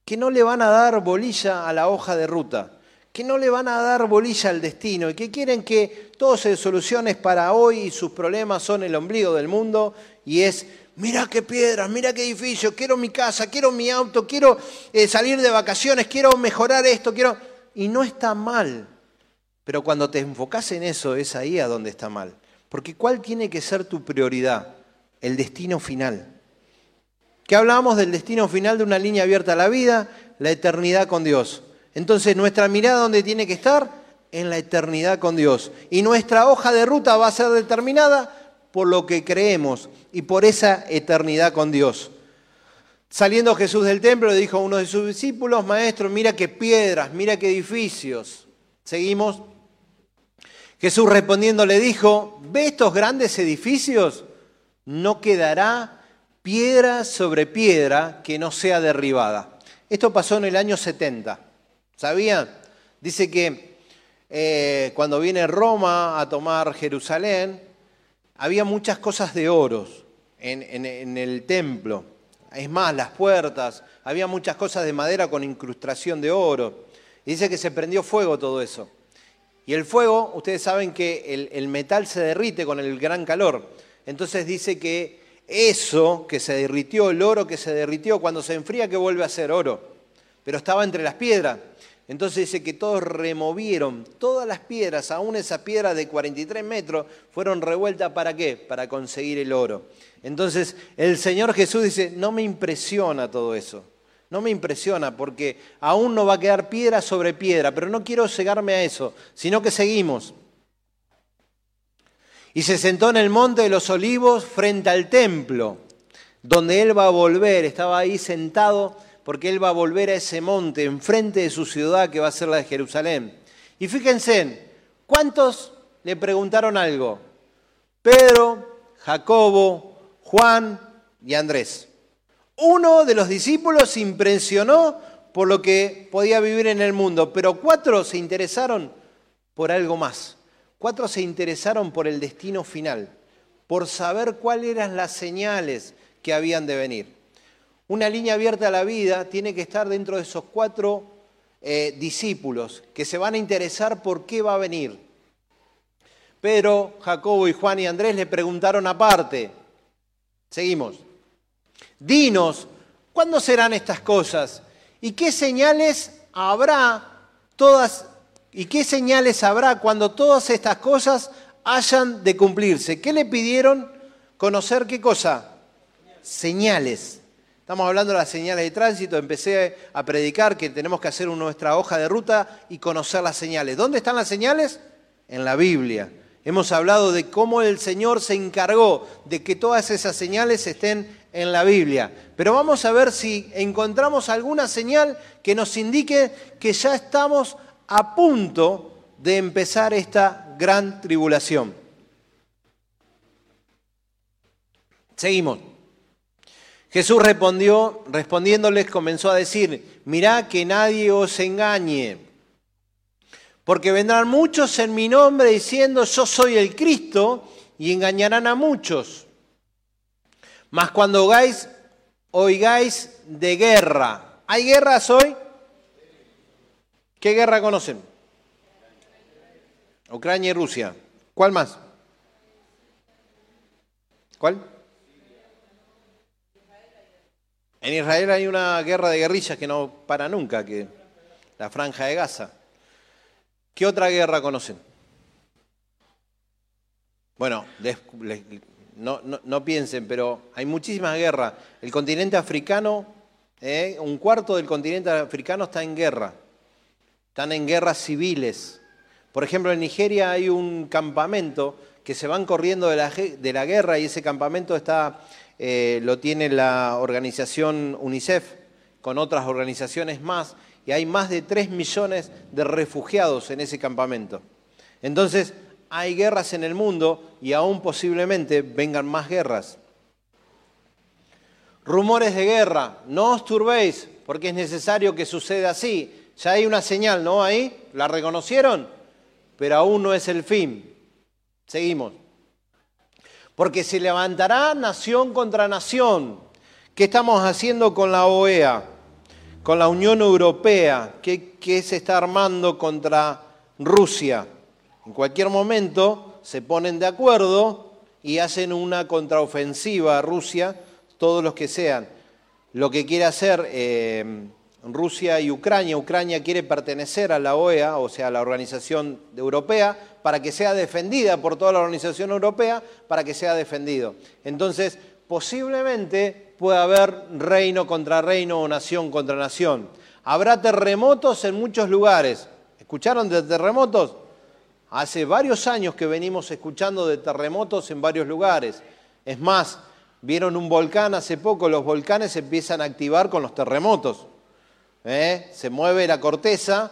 que no le van a dar bolilla a la hoja de ruta, que no le van a dar bolilla al destino y que quieren que todo se solucione para hoy y sus problemas son el ombligo del mundo y es, mira qué piedras, mira qué edificio, quiero mi casa, quiero mi auto, quiero eh, salir de vacaciones, quiero mejorar esto, quiero... Y no está mal, pero cuando te enfocas en eso es ahí a donde está mal. Porque ¿cuál tiene que ser tu prioridad? El destino final. ¿Qué hablábamos del destino final de una línea abierta a la vida? La eternidad con Dios. Entonces, ¿nuestra mirada dónde tiene que estar? En la eternidad con Dios. Y nuestra hoja de ruta va a ser determinada por lo que creemos y por esa eternidad con Dios. Saliendo Jesús del templo, le dijo a uno de sus discípulos, maestro, mira qué piedras, mira qué edificios. Seguimos. Jesús respondiendo le dijo, ¿ve estos grandes edificios? No quedará piedra sobre piedra que no sea derribada. Esto pasó en el año 70. ¿Sabían? Dice que eh, cuando viene Roma a tomar Jerusalén, había muchas cosas de oros en, en- el templo. Es más, las puertas, había muchas cosas de madera con incrustación de oro. Y dice que se prendió fuego todo eso. Y el fuego, ustedes saben que el, metal se derrite con el gran calor. Entonces dice que eso que se derritió, el oro que se derritió, cuando se enfría que vuelve a ser oro. Pero estaba entre las piedras. Entonces dice que todos removieron todas las piedras, aún esas piedras de 43 metros, fueron revueltas para qué? Para conseguir el oro. Entonces el Señor Jesús dice, no me impresiona todo eso. No me impresiona porque aún no va a quedar piedra sobre piedra, pero no quiero cegarme a eso, sino que seguimos. Y se sentó en el monte de los olivos frente al templo, donde él va a volver, estaba ahí sentado porque él va a volver a ese monte enfrente de su ciudad que va a ser la de Jerusalén. Y fíjense, ¿cuántos le preguntaron algo? Pedro, Jacobo, Juan y Andrés. Uno de los discípulos se impresionó por lo que podía vivir en el mundo, pero cuatro se interesaron por algo más. Cuatro se interesaron por el destino final, por saber cuáles eran las señales que habían de venir. Una línea abierta a la vida tiene que estar dentro de esos cuatro eh, discípulos que se van a interesar por qué va a venir. Pedro, Jacobo y Juan y Andrés le preguntaron aparte. Seguimos. Dinos, ¿cuándo serán estas cosas? ¿Y qué señales habrá todas y qué señales habrá cuando todas estas cosas hayan de cumplirse? ¿Qué le pidieron? Conocer qué cosa? Señales. Estamos hablando de las señales de tránsito, empecé a predicar que tenemos que hacer nuestra hoja de ruta y conocer las señales. ¿Dónde están las señales? En la Biblia. Hemos hablado de cómo el Señor se encargó de que todas esas señales estén en la Biblia. Pero vamos a ver si encontramos alguna señal que nos indique que ya estamos a punto de empezar esta gran tribulación. Seguimos. Jesús respondió, respondiéndoles comenzó a decir, mirá que nadie os engañe, porque vendrán muchos en mi nombre diciendo, yo soy el Cristo, y engañarán a muchos. Mas cuando oigáis, oigáis de guerra, ¿hay guerras hoy? ¿Qué guerra conocen? Ucrania y Rusia. ¿Cuál más? ¿Cuál? En Israel hay una guerra de guerrillas que no para nunca, que la franja de Gaza. ¿Qué otra guerra conocen? Bueno, no, piensen, pero hay muchísimas guerras. El continente africano, eh, un cuarto del continente africano está en guerra. Están en guerras civiles. Por ejemplo, en Nigeria hay un campamento que se van corriendo de la, de la guerra y ese campamento está eh, lo tiene la organización UNICEF con otras organizaciones más, y hay más de 3 millones de refugiados en ese campamento. Entonces, hay guerras en el mundo y aún posiblemente vengan más guerras. Rumores de guerra, no os turbéis, porque es necesario que suceda así. Ya hay una señal, ¿no? Ahí, ¿la reconocieron? Pero aún no es el fin. Seguimos porque se levantará nación contra nación. ¿Qué estamos haciendo con la OEA? Con la Unión Europea, ¿qué, se está armando contra Rusia? En cualquier momento se ponen de acuerdo y hacen una contraofensiva a Rusia, todos los que sean. Lo que quiere hacer eh, Rusia y Ucrania, Ucrania quiere pertenecer a la OEA, o sea, a la Organización Europea, para que sea defendida por toda la organización europea, para que sea defendido. Entonces, posiblemente pueda haber reino contra reino o nación contra nación. Habrá terremotos en muchos lugares. ¿Escucharon de terremotos? Hace varios años que venimos escuchando de terremotos en varios lugares. Es más, vieron un volcán hace poco, los volcanes empiezan a activar con los terremotos. ¿Eh? Se mueve la corteza,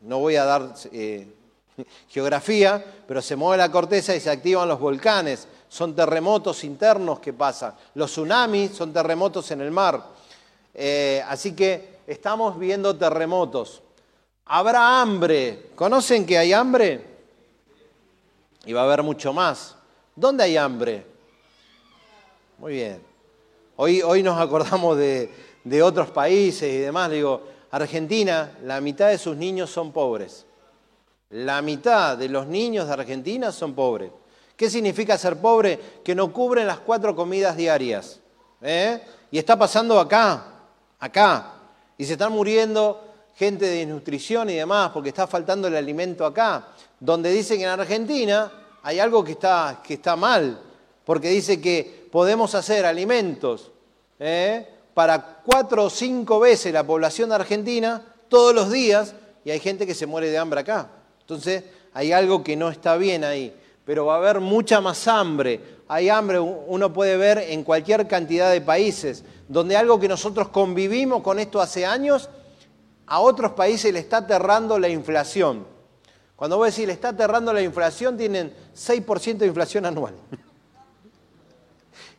no voy a dar eh, geografía, pero se mueve la corteza y se activan los volcanes. Son terremotos internos que pasan. Los tsunamis son terremotos en el mar. Eh, así que estamos viendo terremotos. Habrá hambre. ¿Conocen que hay hambre? Y va a haber mucho más. ¿Dónde hay hambre? Muy bien. Hoy, hoy nos acordamos de, de otros países y demás. Digo, Argentina, la mitad de sus niños son pobres. La mitad de los niños de Argentina son pobres. ¿Qué significa ser pobre? Que no cubren las cuatro comidas diarias. ¿eh? Y está pasando acá, acá. Y se están muriendo gente de desnutrición y demás porque está faltando el alimento acá. Donde dice que en Argentina hay algo que está, que está mal. Porque dice que podemos hacer alimentos ¿eh? para cuatro o cinco veces la población de Argentina todos los días y hay gente que se muere de hambre acá. Entonces hay algo que no está bien ahí, pero va a haber mucha más hambre. Hay hambre, uno puede ver en cualquier cantidad de países, donde algo que nosotros convivimos con esto hace años, a otros países le está aterrando la inflación. Cuando vos decís le está aterrando la inflación, tienen 6% de inflación anual.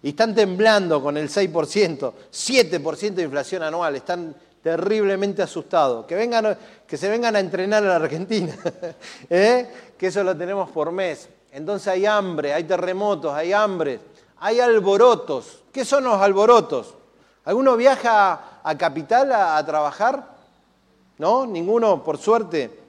Y están temblando con el 6%, 7% de inflación anual, están terriblemente asustados. Que, vengan, que se vengan a entrenar a la Argentina, ¿eh? que eso lo tenemos por mes. Entonces hay hambre, hay terremotos, hay hambre, hay alborotos. ¿Qué son los alborotos? ¿Alguno viaja a Capital a, a trabajar? ¿No? Ninguno, por suerte.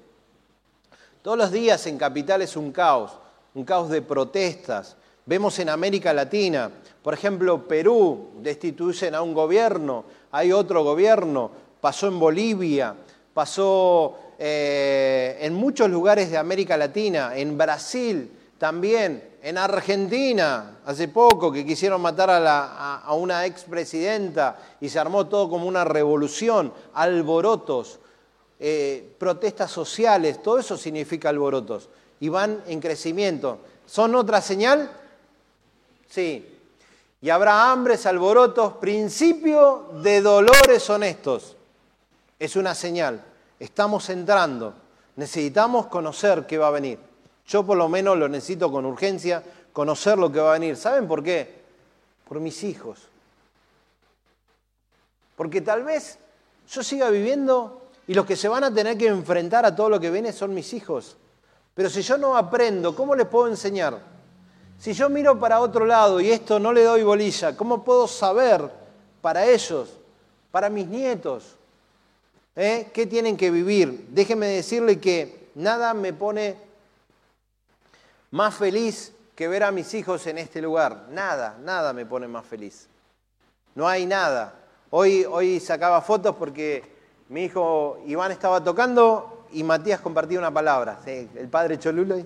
Todos los días en Capital es un caos, un caos de protestas. Vemos en América Latina, por ejemplo, Perú destituyen a un gobierno, hay otro gobierno, pasó en Bolivia, pasó eh, en muchos lugares de América Latina, en Brasil también, en Argentina, hace poco que quisieron matar a, a una expresidenta y se armó todo como una revolución, alborotos, eh, protestas sociales, todo eso significa alborotos y van en crecimiento. ¿Son otra señal? Sí, y habrá hambres, alborotos, principio de dolores honestos es una señal. Estamos entrando. Necesitamos conocer qué va a venir. Yo por lo menos lo necesito con urgencia, conocer lo que va a venir. ¿Saben por qué? Por mis hijos. Porque tal vez yo siga viviendo y los que se van a tener que enfrentar a todo lo que viene son mis hijos. Pero si yo no aprendo, ¿cómo les puedo enseñar? Si yo miro para otro lado y esto no le doy bolilla, ¿cómo puedo saber para ellos, para mis nietos? ¿Eh? ¿Qué tienen que vivir? Déjenme decirle que nada me pone más feliz que ver a mis hijos en este lugar. Nada, nada me pone más feliz. No hay nada. Hoy, hoy sacaba fotos porque mi hijo Iván estaba tocando y Matías compartía una palabra. el padre Cholulo.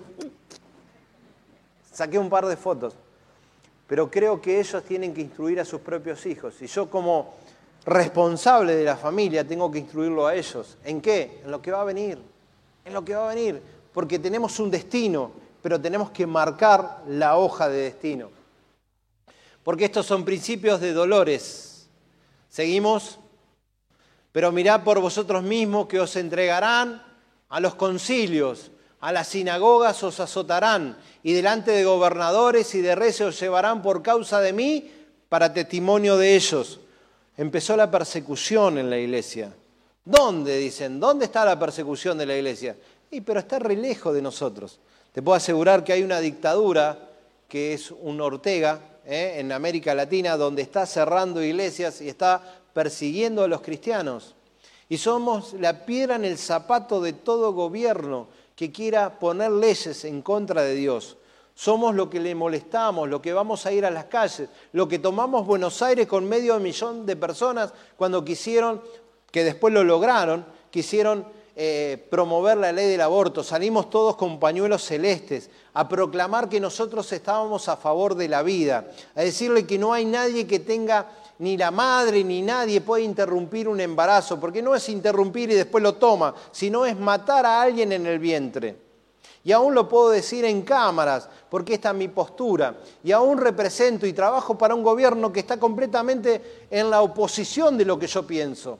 Saqué un par de fotos. Pero creo que ellos tienen que instruir a sus propios hijos. Y yo como responsable de la familia, tengo que instruirlo a ellos. ¿En qué? En lo que va a venir. En lo que va a venir. Porque tenemos un destino, pero tenemos que marcar la hoja de destino. Porque estos son principios de dolores. ¿Seguimos? Pero mirad por vosotros mismos que os entregarán a los concilios, a las sinagogas os azotarán, y delante de gobernadores y de reyes os llevarán por causa de mí para testimonio de ellos empezó la persecución en la iglesia. ¿Dónde? Dicen, ¿dónde está la persecución de la iglesia? Y pero está re lejos de nosotros. Te puedo asegurar que hay una dictadura que es un Ortega ¿eh? en América Latina donde está cerrando iglesias y está persiguiendo a los cristianos. Y somos la piedra en el zapato de todo gobierno que quiera poner leyes en contra de Dios. Somos lo que le molestamos, lo que vamos a ir a las calles, lo que tomamos Buenos Aires con medio millón de personas cuando quisieron, que después lo lograron, quisieron eh, promover la ley del aborto. Salimos todos con pañuelos celestes a proclamar que nosotros estábamos a favor de la vida, a decirle que no hay nadie que tenga, ni la madre ni nadie puede interrumpir un embarazo, porque no es interrumpir y después lo toma, sino es matar a alguien en el vientre. Y aún lo puedo decir en cámaras, porque esta es mi postura. Y aún represento y trabajo para un gobierno que está completamente en la oposición de lo que yo pienso.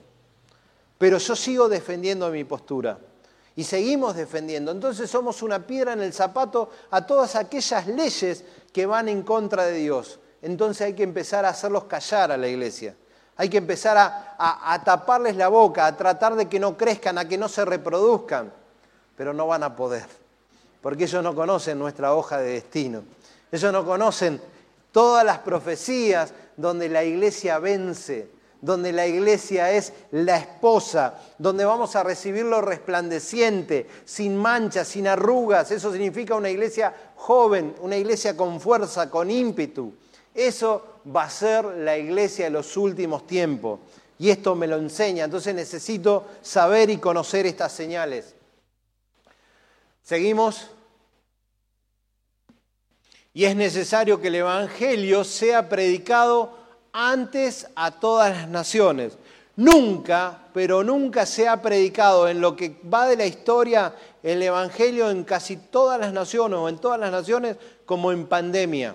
Pero yo sigo defendiendo mi postura. Y seguimos defendiendo. Entonces somos una piedra en el zapato a todas aquellas leyes que van en contra de Dios. Entonces hay que empezar a hacerlos callar a la iglesia. Hay que empezar a, taparles la boca, a tratar de que no crezcan, a que no se reproduzcan. Pero no van a poder porque ellos no conocen nuestra hoja de destino. Ellos no conocen todas las profecías donde la iglesia vence, donde la iglesia es la esposa, donde vamos a recibirlo resplandeciente, sin manchas, sin arrugas. Eso significa una iglesia joven, una iglesia con fuerza, con ímpetu. Eso va a ser la iglesia de los últimos tiempos. Y esto me lo enseña, entonces necesito saber y conocer estas señales. Seguimos. Y es necesario que el Evangelio sea predicado antes a todas las naciones. Nunca, pero nunca se ha predicado en lo que va de la historia el Evangelio en casi todas las naciones o en todas las naciones como en pandemia.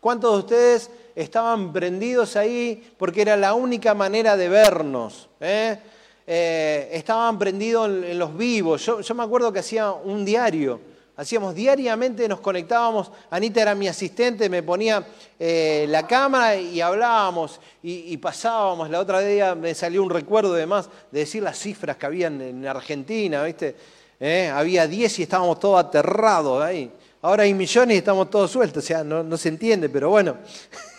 ¿Cuántos de ustedes estaban prendidos ahí porque era la única manera de vernos? Eh? Eh, estaban prendidos en, los vivos. yo me acuerdo que hacía un diario Hacíamos diariamente, nos conectábamos, Anita era mi asistente, me ponía eh, la cámara y hablábamos y, pasábamos. La otra día me salió un recuerdo además de decir las cifras que habían en Argentina, ¿viste? Eh, había 10 y estábamos todos aterrados ahí. Ahora hay millones y estamos todos sueltos, o sea, no, se entiende, pero bueno.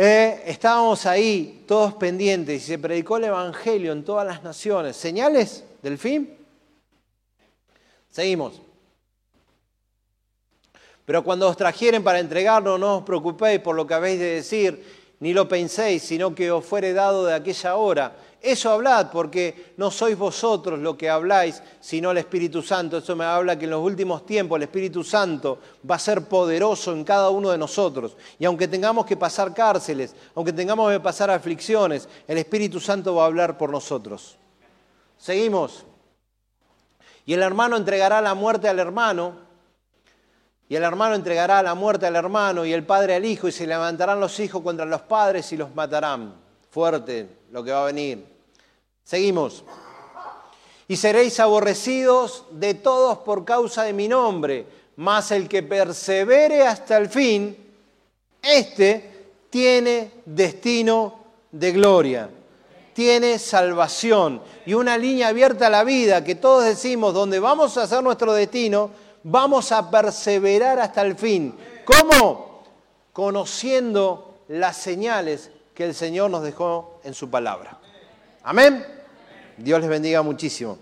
Eh, estábamos ahí todos pendientes y se predicó el Evangelio en todas las naciones. ¿Señales del fin? Seguimos. Pero cuando os trajeren para entregarnos, no os preocupéis por lo que habéis de decir, ni lo penséis, sino que os fuere dado de aquella hora. Eso hablad, porque no sois vosotros lo que habláis, sino el Espíritu Santo. Eso me habla que en los últimos tiempos el Espíritu Santo va a ser poderoso en cada uno de nosotros. Y aunque tengamos que pasar cárceles, aunque tengamos que pasar aflicciones, el Espíritu Santo va a hablar por nosotros. Seguimos. Y el hermano entregará la muerte al hermano y el hermano entregará la muerte al hermano y el padre al hijo y se levantarán los hijos contra los padres y los matarán. Fuerte lo que va a venir. Seguimos. Y seréis aborrecidos de todos por causa de mi nombre, mas el que persevere hasta el fin, este tiene destino de gloria, tiene salvación y una línea abierta a la vida que todos decimos, donde vamos a hacer nuestro destino, vamos a perseverar hasta el fin. ¿Cómo? Conociendo las señales que el Señor nos dejó en su palabra. Amén. Dios les bendiga muchísimo.